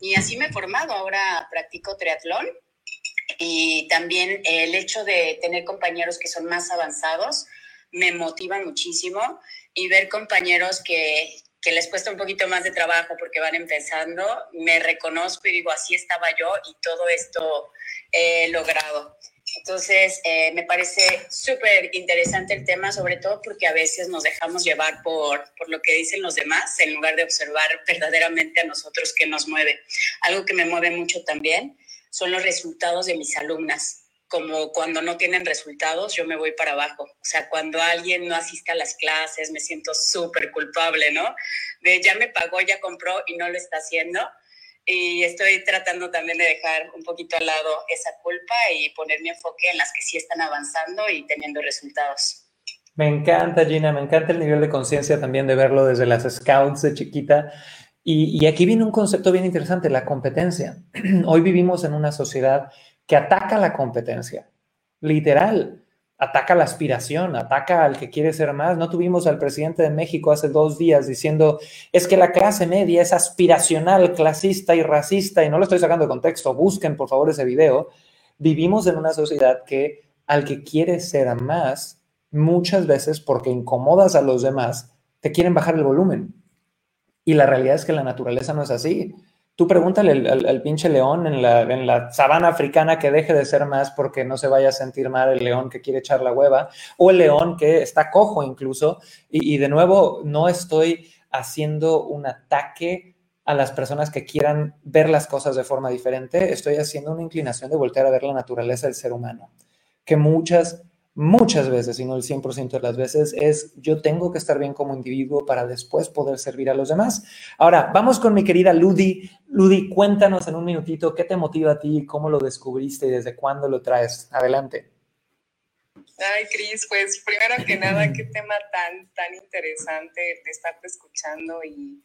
Y así me he formado, ahora practico triatlón y también el hecho de tener compañeros que son más avanzados me motiva muchísimo y ver compañeros que, que les cuesta un poquito más de trabajo porque van empezando, me reconozco y digo, así estaba yo y todo esto he logrado. Entonces, eh, me parece súper interesante el tema, sobre todo porque a veces nos dejamos llevar por, por lo que dicen los demás en lugar de observar verdaderamente a nosotros qué nos mueve. Algo que me mueve mucho también son los resultados de mis alumnas como cuando no tienen resultados, yo me voy para abajo. O sea, cuando alguien no asiste a las clases, me siento súper culpable, ¿no? De ya me pagó, ya compró y no lo está haciendo. Y estoy tratando también de dejar un poquito al lado esa culpa y poner mi enfoque en las que sí están avanzando y teniendo resultados. Me encanta, Gina, me encanta el nivel de conciencia también de verlo desde las scouts de chiquita. Y, y aquí viene un concepto bien interesante, la competencia. Hoy vivimos en una sociedad que ataca la competencia, literal, ataca la aspiración, ataca al que quiere ser más. No tuvimos al presidente de México hace dos días diciendo, es que la clase media es aspiracional, clasista y racista, y no lo estoy sacando de contexto, busquen por favor ese video. Vivimos en una sociedad que al que quiere ser más, muchas veces porque incomodas a los demás, te quieren bajar el volumen. Y la realidad es que la naturaleza no es así. Tú pregúntale al, pinche león en la, sabana africana que deje de ser más porque no se vaya a sentir mal el león que quiere echar la hueva, o el león que está cojo incluso. Y, y de nuevo, no estoy haciendo un ataque a las personas que quieran ver las cosas de forma diferente, estoy haciendo una inclinación de voltear a ver la naturaleza del ser humano, que muchas muchas veces, y no el 100% de las veces, es yo tengo que estar bien como individuo para después poder servir a los demás. Ahora, vamos con mi querida Ludi. Ludi, cuéntanos en un minutito qué te motiva a ti, cómo lo descubriste y desde cuándo lo traes. Adelante. Ay, Cris, pues primero que nada, qué tema tan, tan interesante de estarte escuchando y,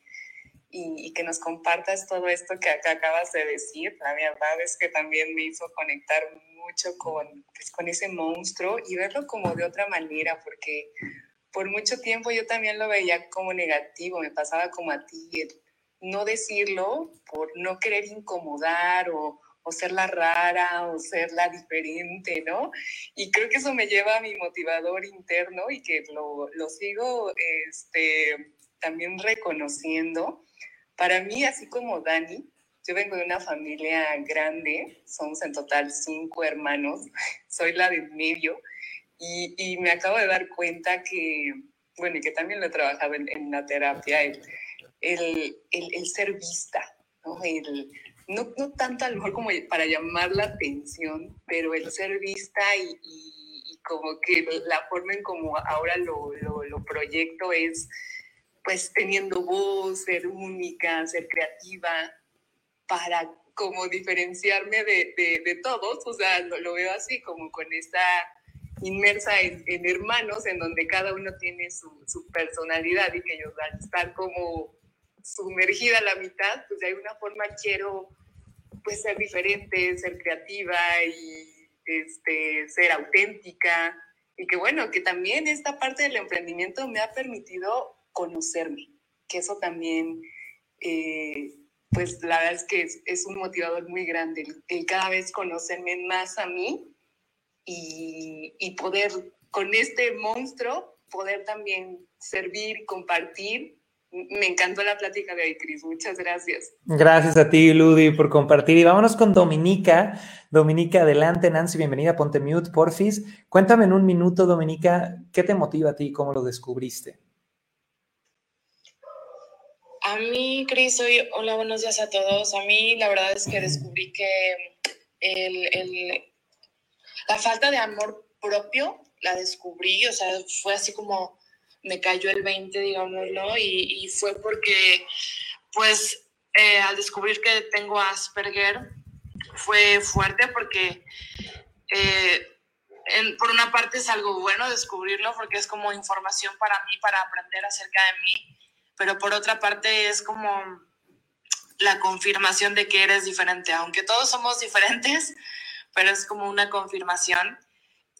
y, que nos compartas todo esto que, que acabas de decir. La verdad es que también me hizo conectar mucho con, pues, con ese monstruo y verlo como de otra manera, porque por mucho tiempo yo también lo veía como negativo, me pasaba como a ti, no decirlo por no querer incomodar o, o ser la rara o ser la diferente, ¿no? Y creo que eso me lleva a mi motivador interno y que lo, lo sigo este, también reconociendo. Para mí, así como Dani, yo vengo de una familia grande, somos en total cinco hermanos, soy la de medio y, y me acabo de dar cuenta que, bueno, y que también lo he trabajado en, en la terapia, el, el, el, ser vista, ¿no? El, no, no, tanto a lo mejor como para llamar la atención, pero el ser vista y, y, y como que la forma en como ahora lo, lo, lo proyecto es pues teniendo voz, ser única, ser creativa, para como diferenciarme de, de, todos, o sea, lo, veo así como con esta inmersa en, hermanos, en donde cada uno tiene su, su, personalidad y que ellos al estar como sumergida a la mitad, pues de alguna forma quiero pues ser diferente, ser creativa y este, ser auténtica. Y que bueno, que también esta parte del emprendimiento me ha permitido conocerme, que eso también eh, pues la verdad es que es, un motivador muy grande el, cada vez conocerme más a mí y, y, poder con este monstruo poder también servir, compartir Me encantó la plática de hoy, Cris. Muchas gracias. Gracias a ti, Ludi, por compartir. Y vámonos con Dominica. Dominica, adelante. Nancy, bienvenida. Ponte mute, porfis. Cuéntame en un minuto, Dominica, ¿qué te motiva a ti? ¿Cómo lo descubriste? A mí, Cris, hoy, hola, buenos días a todos. A mí, la verdad es que descubrí que el, la falta de amor propio la descubrí, o sea, fue así como me cayó el 20, digámoslo, y, y fue porque, pues, eh, al descubrir que tengo Asperger, fue fuerte porque, eh, por una parte es algo bueno descubrirlo porque es como información para mí, para aprender acerca de mí, pero por otra parte es como la confirmación de que eres diferente, aunque todos somos diferentes, pero es como una confirmación.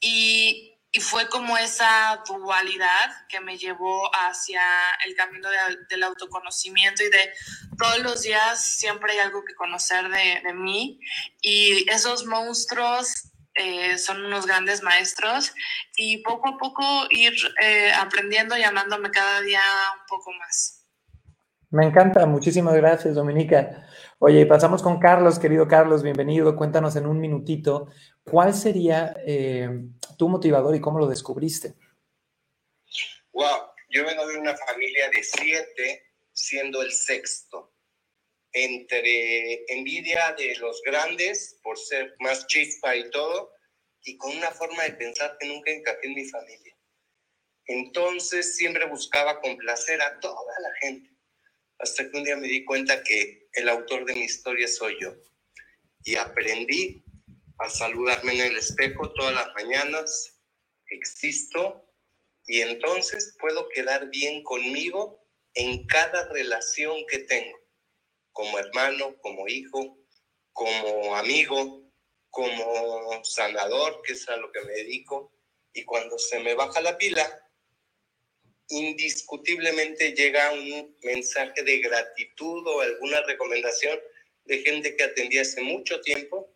Y y fue como esa dualidad que me llevó hacia el camino del autoconocimiento y de todos los días siempre hay algo que conocer de, de mí y esos monstruos eh, son unos grandes maestros y poco a poco ir eh, aprendiendo y amándome cada día un poco más. Me encanta, muchísimas gracias Dominica. Oye, pasamos con Carlos, querido Carlos, bienvenido. Cuéntanos en un minutito, ¿cuál sería eh, tu motivador y cómo lo descubriste? Wow, yo vengo de una familia de siete, siendo el sexto. Entre envidia de los grandes por ser más chispa y todo, y con una forma de pensar que nunca encajé en mi familia. Entonces siempre buscaba complacer a toda la gente hasta que un día me di cuenta que el autor de mi historia soy yo. Y aprendí a saludarme en el espejo todas las mañanas, existo, y entonces puedo quedar bien conmigo en cada relación que tengo, como hermano, como hijo, como amigo, como sanador, que es a lo que me dedico, y cuando se me baja la pila, indiscutiblemente llega un mensaje de gratitud o alguna recomendación de gente que atendí hace mucho tiempo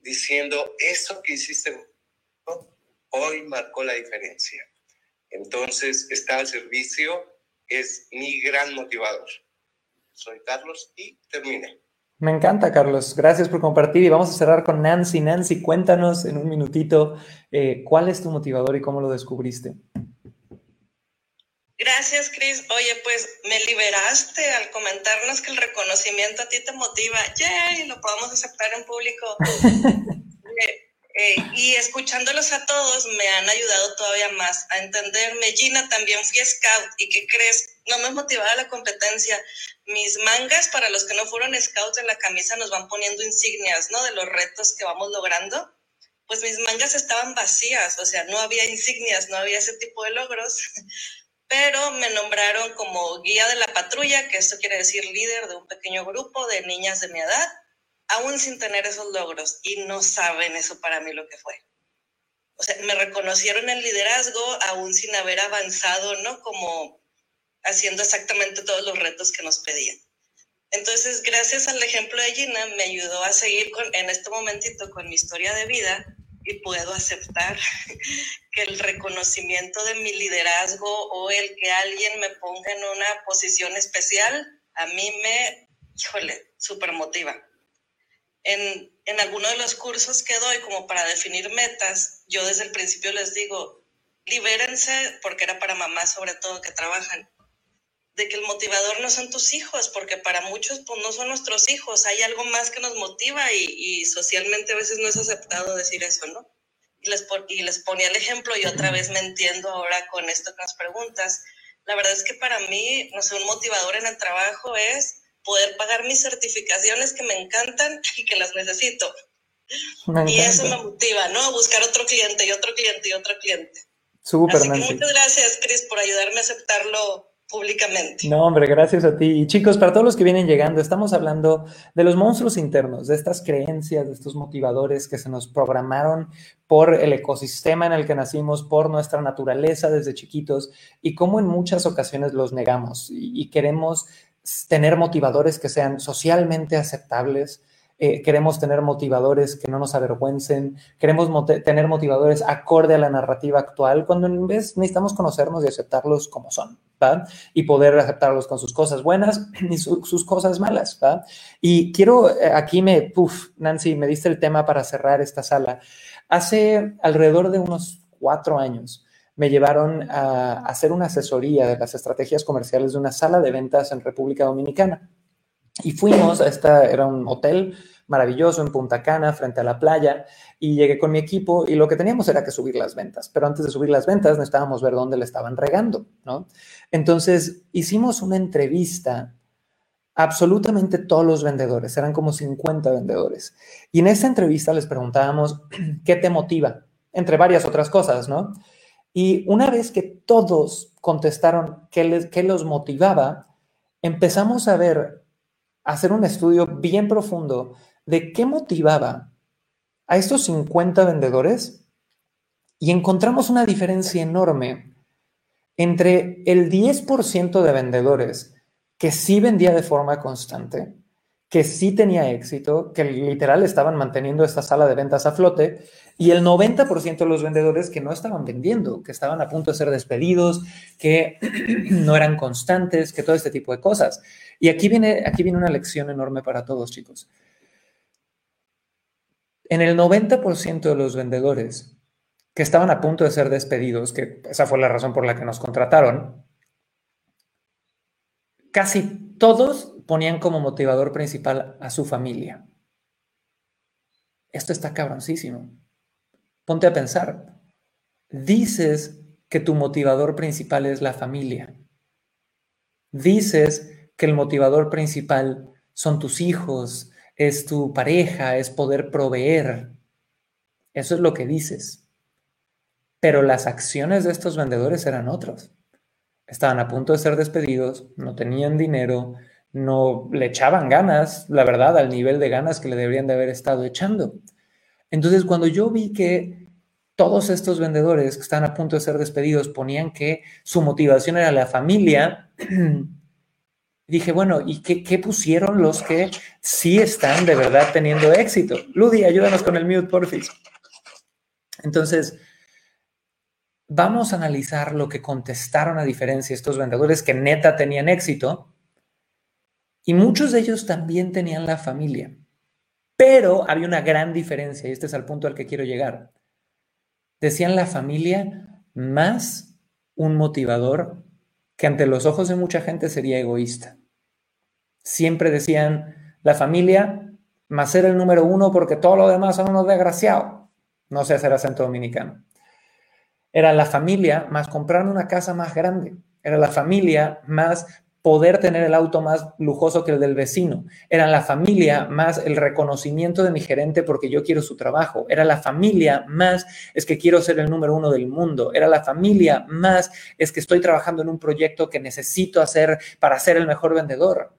diciendo, eso que hiciste hoy marcó la diferencia. Entonces, estar al servicio es mi gran motivador. Soy Carlos y terminé. Me encanta, Carlos. Gracias por compartir y vamos a cerrar con Nancy. Nancy, cuéntanos en un minutito eh, cuál es tu motivador y cómo lo descubriste. Gracias, Cris. Oye, pues me liberaste al comentarnos que el reconocimiento a ti te motiva. ¡Yay! Lo podemos aceptar en público. Eh, y escuchándolos a todos me han ayudado todavía más a entenderme. Gina, también fui scout. ¿Y qué crees? No me motivaba la competencia. Mis mangas, para los que no fueron scouts, en la camisa nos van poniendo insignias, ¿no? De los retos que vamos logrando. Pues mis mangas estaban vacías, o sea, no había insignias, no había ese tipo de logros pero me nombraron como guía de la patrulla, que esto quiere decir líder de un pequeño grupo de niñas de mi edad, aún sin tener esos logros, y no saben eso para mí lo que fue. O sea, me reconocieron el liderazgo aún sin haber avanzado, ¿no? Como haciendo exactamente todos los retos que nos pedían. Entonces, gracias al ejemplo de Gina, me ayudó a seguir con, en este momentito con mi historia de vida y puedo aceptar que el reconocimiento de mi liderazgo o el que alguien me ponga en una posición especial, a mí me, híjole, súper motiva. En, en alguno de los cursos que doy como para definir metas, yo desde el principio les digo, libérense, porque era para mamás sobre todo que trabajan, de que el motivador no son tus hijos, porque para muchos pues no son nuestros hijos, hay algo más que nos motiva y, y socialmente a veces no es aceptado decir eso, ¿no? Y les, y les ponía el ejemplo y otra vez me entiendo ahora con esto que nos preguntas. La verdad es que para mí, no sé, un motivador en el trabajo es poder pagar mis certificaciones que me encantan y que las necesito. y eso me motiva, ¿no? Buscar otro cliente y otro cliente y otro cliente. Súper, Así que muchas gracias, Chris, por ayudarme a aceptarlo públicamente. No, hombre, gracias a ti. Y chicos, para todos los que vienen llegando, estamos hablando de los monstruos internos, de estas creencias, de estos motivadores que se nos programaron por el ecosistema en el que nacimos, por nuestra naturaleza desde chiquitos y cómo en muchas ocasiones los negamos y, queremos tener motivadores que sean socialmente aceptables, eh, queremos tener motivadores que no nos avergüencen, queremos tener motivadores acorde a la narrativa actual, cuando en vez necesitamos conocernos y aceptarlos como son, ¿va? Y poder aceptarlos con sus cosas buenas y sus cosas malas, ¿va? Y quiero, eh, aquí me, puff, Nancy, me diste el tema para cerrar esta sala. Hace alrededor de unos cuatro años, me llevaron a hacer una asesoría de las estrategias comerciales de una sala de ventas en República Dominicana. Y fuimos a esta, era un hotel maravilloso en Punta Cana, frente a la playa, y llegué con mi equipo y lo que teníamos era que subir las ventas, pero antes de subir las ventas necesitábamos ver dónde le estaban regando, ¿no? Entonces hicimos una entrevista absolutamente todos los vendedores, eran como 50 vendedores, y en esa entrevista les preguntábamos, ¿qué te motiva? Entre varias otras cosas, ¿no? Y una vez que todos contestaron qué, les, qué los motivaba, empezamos a ver hacer un estudio bien profundo de qué motivaba a estos 50 vendedores y encontramos una diferencia enorme entre el 10% de vendedores que sí vendía de forma constante, que sí tenía éxito, que literal estaban manteniendo esta sala de ventas a flote, y el 90% de los vendedores que no estaban vendiendo, que estaban a punto de ser despedidos, que no eran constantes, que todo este tipo de cosas. Y aquí viene, aquí viene una lección enorme para todos, chicos. En el 90% de los vendedores que estaban a punto de ser despedidos, que esa fue la razón por la que nos contrataron, casi todos ponían como motivador principal a su familia. Esto está cabroncísimo. Ponte a pensar. Dices que tu motivador principal es la familia. Dices que el motivador principal son tus hijos, es tu pareja, es poder proveer. Eso es lo que dices. Pero las acciones de estos vendedores eran otras. Estaban a punto de ser despedidos, no tenían dinero, no le echaban ganas, la verdad, al nivel de ganas que le deberían de haber estado echando. Entonces, cuando yo vi que todos estos vendedores que están a punto de ser despedidos ponían que su motivación era la familia, dije, bueno, ¿y qué, pusieron los que sí están de verdad teniendo éxito? Ludi, ayúdanos con el mute, porfis. Entonces, vamos a analizar lo que contestaron a diferencia estos vendedores que neta tenían éxito. Y muchos de ellos también tenían la familia. Pero había una gran diferencia, y este es el punto al que quiero llegar. Decían la familia más un motivador que ante los ojos de mucha gente sería egoísta. Siempre decían, la familia más ser el número uno porque todo lo demás son unos desgraciados. No sé hacer acento dominicano. Era la familia más comprar una casa más grande. Era la familia más poder tener el auto más lujoso que el del vecino. Era la familia más el reconocimiento de mi gerente porque yo quiero su trabajo. Era la familia más es que quiero ser el número uno del mundo. Era la familia más es que estoy trabajando en un proyecto que necesito hacer para ser el mejor vendedor.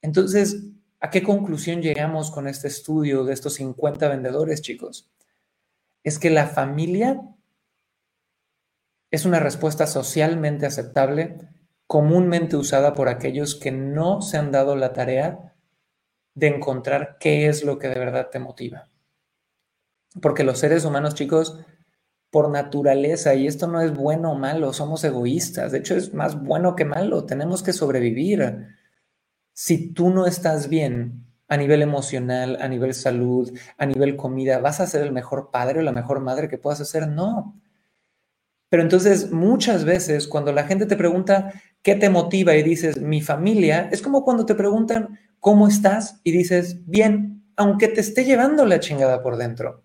Entonces, ¿a qué conclusión llegamos con este estudio de estos 50 vendedores, chicos? Es que la familia es una respuesta socialmente aceptable comúnmente usada por aquellos que no se han dado la tarea de encontrar qué es lo que de verdad te motiva. Porque los seres humanos, chicos, por naturaleza, y esto no es bueno o malo, somos egoístas, de hecho es más bueno que malo, tenemos que sobrevivir. Si tú no estás bien a nivel emocional, a nivel salud, a nivel comida, ¿vas a ser el mejor padre o la mejor madre que puedas hacer? No. Pero entonces muchas veces cuando la gente te pregunta qué te motiva y dices mi familia, es como cuando te preguntan cómo estás y dices bien, aunque te esté llevando la chingada por dentro.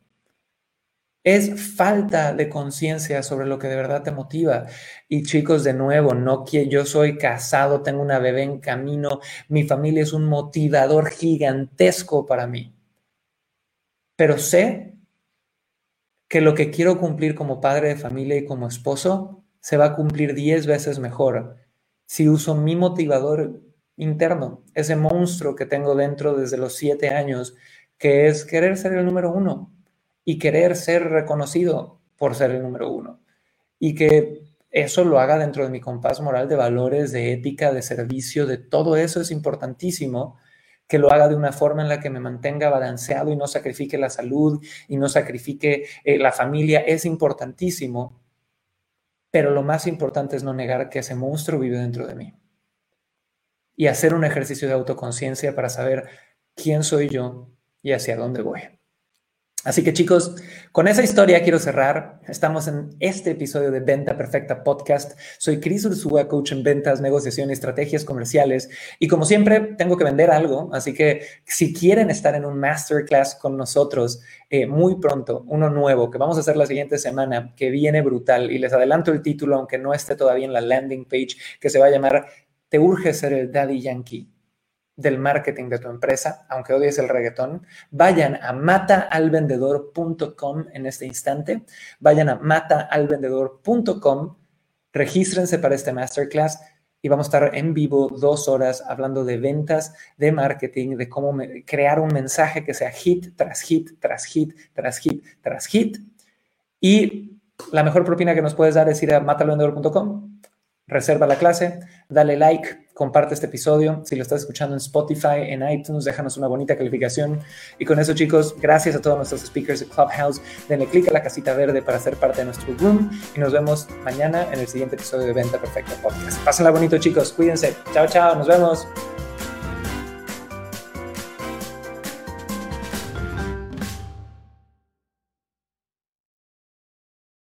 Es falta de conciencia sobre lo que de verdad te motiva. Y chicos, de nuevo, no yo soy casado, tengo una bebé en camino, mi familia es un motivador gigantesco para mí. Pero sé que lo que quiero cumplir como padre de familia y como esposo se va a cumplir 10 veces mejor si uso mi motivador interno, ese monstruo que tengo dentro desde los 7 años, que es querer ser el número uno y querer ser reconocido por ser el número uno. Y que eso lo haga dentro de mi compás moral de valores, de ética, de servicio, de todo eso es importantísimo que lo haga de una forma en la que me mantenga balanceado y no sacrifique la salud y no sacrifique eh, la familia, es importantísimo. Pero lo más importante es no negar que ese monstruo vive dentro de mí. Y hacer un ejercicio de autoconciencia para saber quién soy yo y hacia dónde voy. Así que chicos, con esa historia quiero cerrar. Estamos en este episodio de Venta Perfecta Podcast. Soy Cris Ursúa, coach en ventas, negociación y estrategias comerciales. Y como siempre, tengo que vender algo. Así que si quieren estar en un masterclass con nosotros eh, muy pronto, uno nuevo que vamos a hacer la siguiente semana, que viene brutal. Y les adelanto el título, aunque no esté todavía en la landing page, que se va a llamar Te urge ser el Daddy Yankee del marketing de tu empresa, aunque odies el reggaetón, vayan a mataalvendedor.com en este instante, vayan a mataalvendedor.com, regístrense para este masterclass y vamos a estar en vivo dos horas hablando de ventas, de marketing, de cómo crear un mensaje que sea hit tras hit, tras hit, tras hit, tras hit. Y la mejor propina que nos puedes dar es ir a mataalvendedor.com, reserva la clase, dale like, comparte este episodio. Si lo estás escuchando en Spotify, en iTunes, déjanos una bonita calificación. Y con eso, chicos, gracias a todos nuestros speakers de Clubhouse. Denle clic a la casita verde para ser parte de nuestro room. Y nos vemos mañana en el siguiente episodio de Venta Perfecta Podcast. Pásenla bonito, chicos. Cuídense. Chao, chao. Nos vemos.